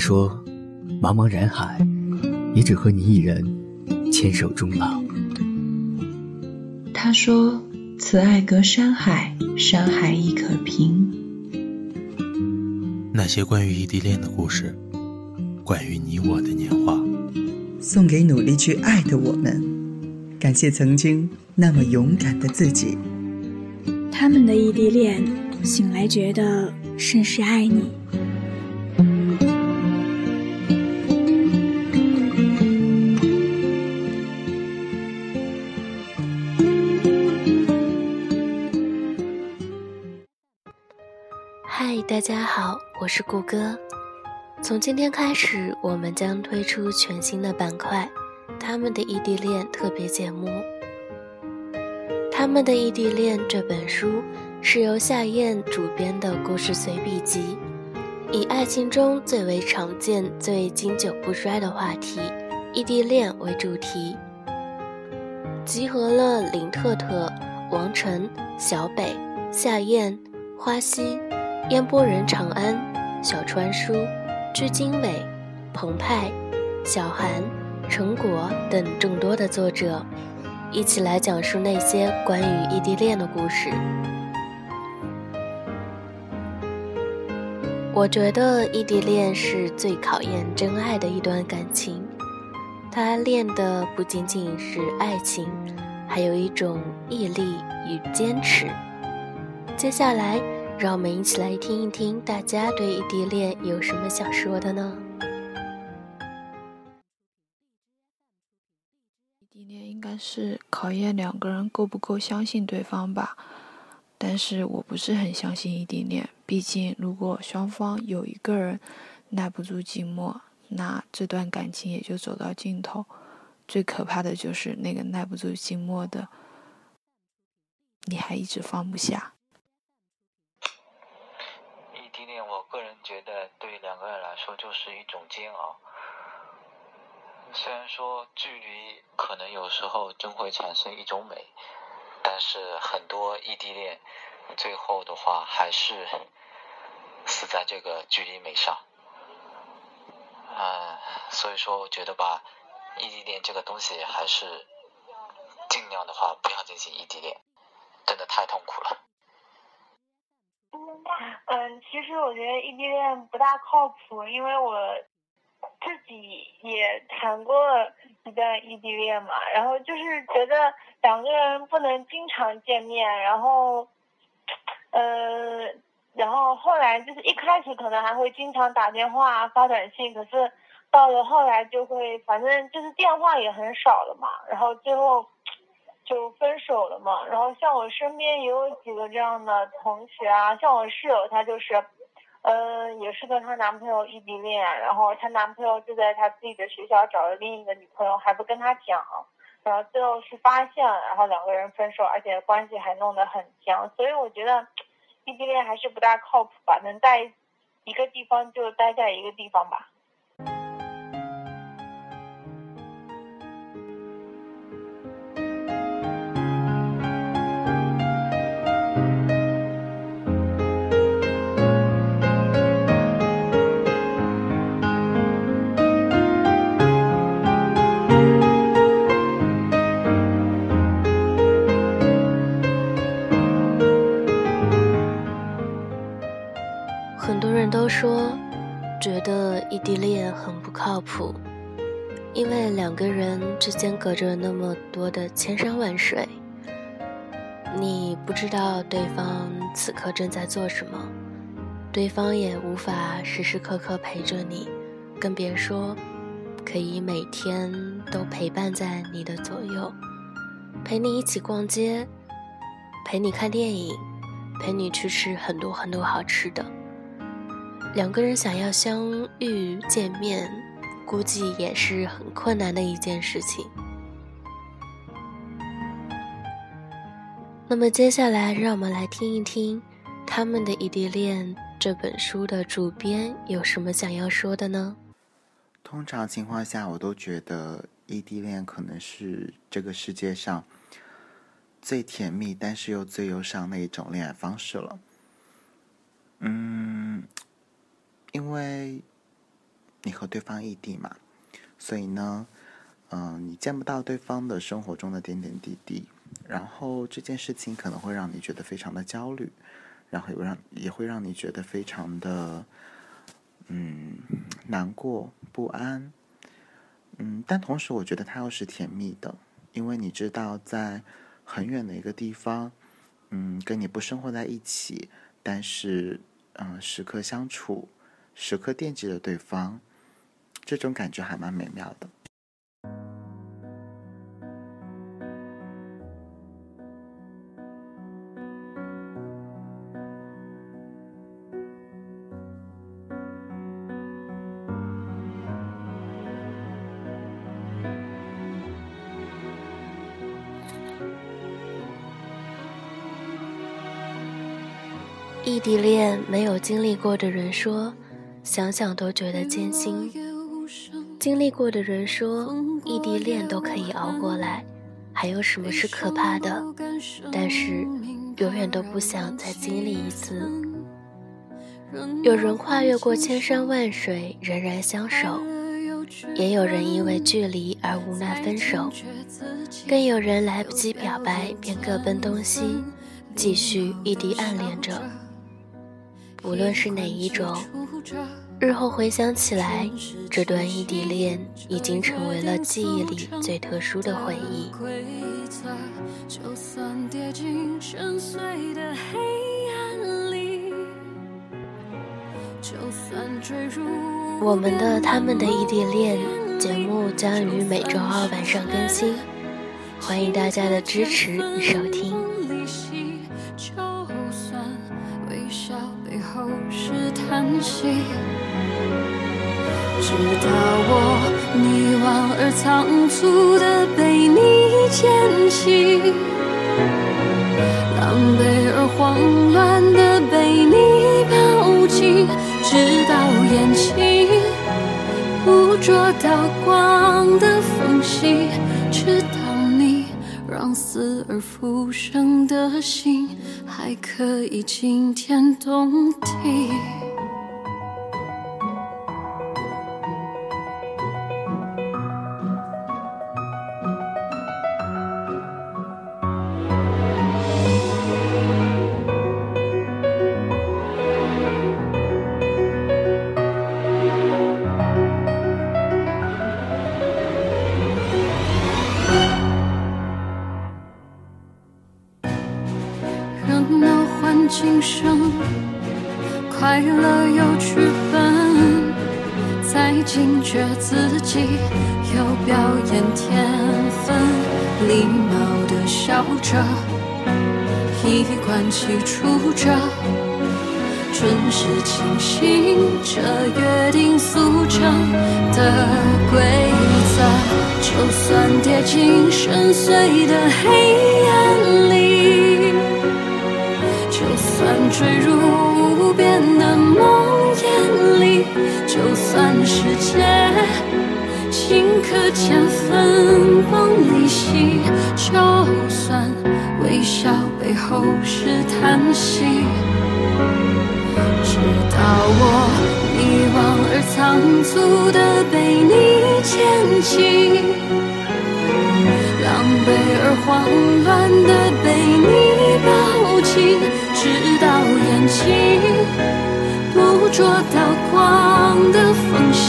说：“茫茫人海，也只和你一人牵手终老。”他说：“此爱隔山海，山海亦可平。”那些关于异地恋的故事，关于你我的年华，送给努力去爱的我们。感谢曾经那么勇敢的自己。他们的异地恋，醒来觉得甚是爱你。大家好，我是顾哥。从今天开始，我们将推出全新的板块——他们的异地恋特别节目。他们的异地恋这本书是由夏燕主编的故事随笔集，以爱情中最为常见、最经久不衰的话题——异地恋为主题，集合了林特特、王晨、小北、夏燕、花溪。烟波人长安、小川书、鞠经纬、澎湃、小韩、陈果等众多的作者，一起来讲述那些关于异地恋的故事。我觉得异地恋是最考验真爱的一段感情，它练的不仅仅是爱情，还有一种毅力与坚持。接下来。让我们一起来听一听，大家对异地恋有什么想说的呢？异地恋应该是考验两个人够不够相信对方吧，但是我不是很相信异地恋。毕竟，如果双方有一个人耐不住寂寞，那这段感情也就走到尽头。最可怕的就是那个耐不住寂寞的，你还一直放不下。我个人觉得对两个人来说就是一种煎熬。虽然说距离可能有时候真会产生一种美，但是很多异地恋最后的话还是死在这个距离美上。嗯，所以说我觉得吧，异地恋这个东西还是尽量的话不要进行异地恋，真的太痛苦了。嗯，其实我觉得异地恋不大靠谱，因为我自己也谈过一段异地恋嘛，然后就是觉得两个人不能经常见面，然后，呃，然后后来就是一开始可能还会经常打电话发短信，可是到了后来就会，反正就是电话也很少了嘛，然后最后。就分手了嘛，然后像我身边也有几个这样的同学啊，像我室友，她就是，嗯，也是跟她男朋友异地恋，然后她男朋友就在她自己的学校找了另一个女朋友，还不跟她讲，然后最后是发现，然后两个人分手，而且关系还弄得很僵，所以我觉得异地恋还是不大靠谱吧，能在一个地方就待在一个地方吧。说，觉得异地恋很不靠谱，因为两个人之间隔着那么多的千山万水，你不知道对方此刻正在做什么，对方也无法时时刻刻陪着你，更别说可以每天都陪伴在你的左右，陪你一起逛街，陪你看电影，陪你去吃很多很多好吃的。两个人想要相遇见面，估计也是很困难的一件事情。那么接下来，让我们来听一听他们的异地恋这本书的主编有什么想要说的呢？通常情况下，我都觉得异地恋可能是这个世界上最甜蜜，但是又最忧伤的一种恋爱方式了。嗯。因为你和对方异地嘛，所以呢，嗯，你见不到对方的生活中的点点滴滴，然后这件事情可能会让你觉得非常的焦虑，然后也让也会让你觉得非常的，嗯，难过不安，嗯，但同时我觉得它又是甜蜜的，因为你知道在很远的一个地方，嗯，跟你不生活在一起，但是嗯，时刻相处，时刻惦记着对方。这种感觉还蛮美妙的。异地恋没有经历过的人说，想想都觉得艰辛。经历过的人说，异地恋都可以熬过来，还有什么是可怕的？但是，永远都不想再经历一次。有人跨越过千山万水仍然相守，也有人因为距离而无奈分手，更有人来不及表白便各奔东西，继续异地暗恋着。无论是哪一种。日后回想起来，这段异地恋已经成为了记忆里最特殊的回忆。我们的他们的异地恋节目将于每周二晚上更新，欢迎大家的支持与收听。直到我迷惘而仓促的被你捡起，狼狈而慌乱的被你抱紧，直到眼睛捕捉到光的缝隙，直到你让死而复生的心还可以惊天动地。生快乐有剧本，才惊觉自己有表演天分，礼貌的笑着，衣冠齐出着，准时清醒着，约定俗成的规则，就算跌进深邃的黑暗里。坠入无边的梦魇里，就算世界顷刻间分崩离析，就算微笑背后是叹息，直到我迷惘而仓促的被你牵起，狼狈而慌乱的被你抱紧。直到眼睛捕捉到光的缝隙，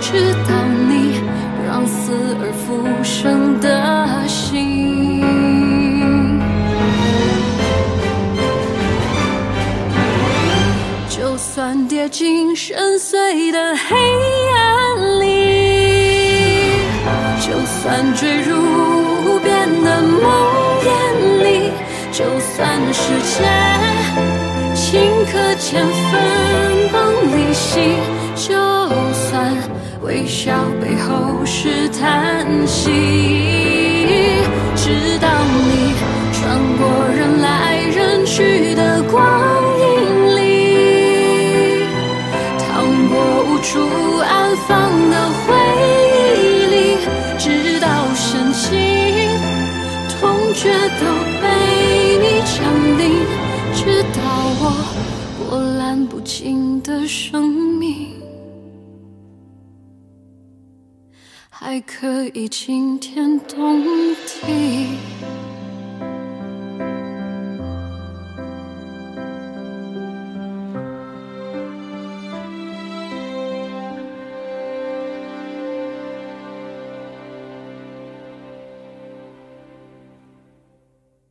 直到你让死而复生的心，就算跌进深邃的黑暗里，就算坠入无边的梦。算世界顷刻间分崩离析，就算微笑背后是叹息，直到你穿过人来人去的光影里，趟过无处安放的回忆里，直到深却都被你占领直到我波澜不惊的生命。还可以惊天动地。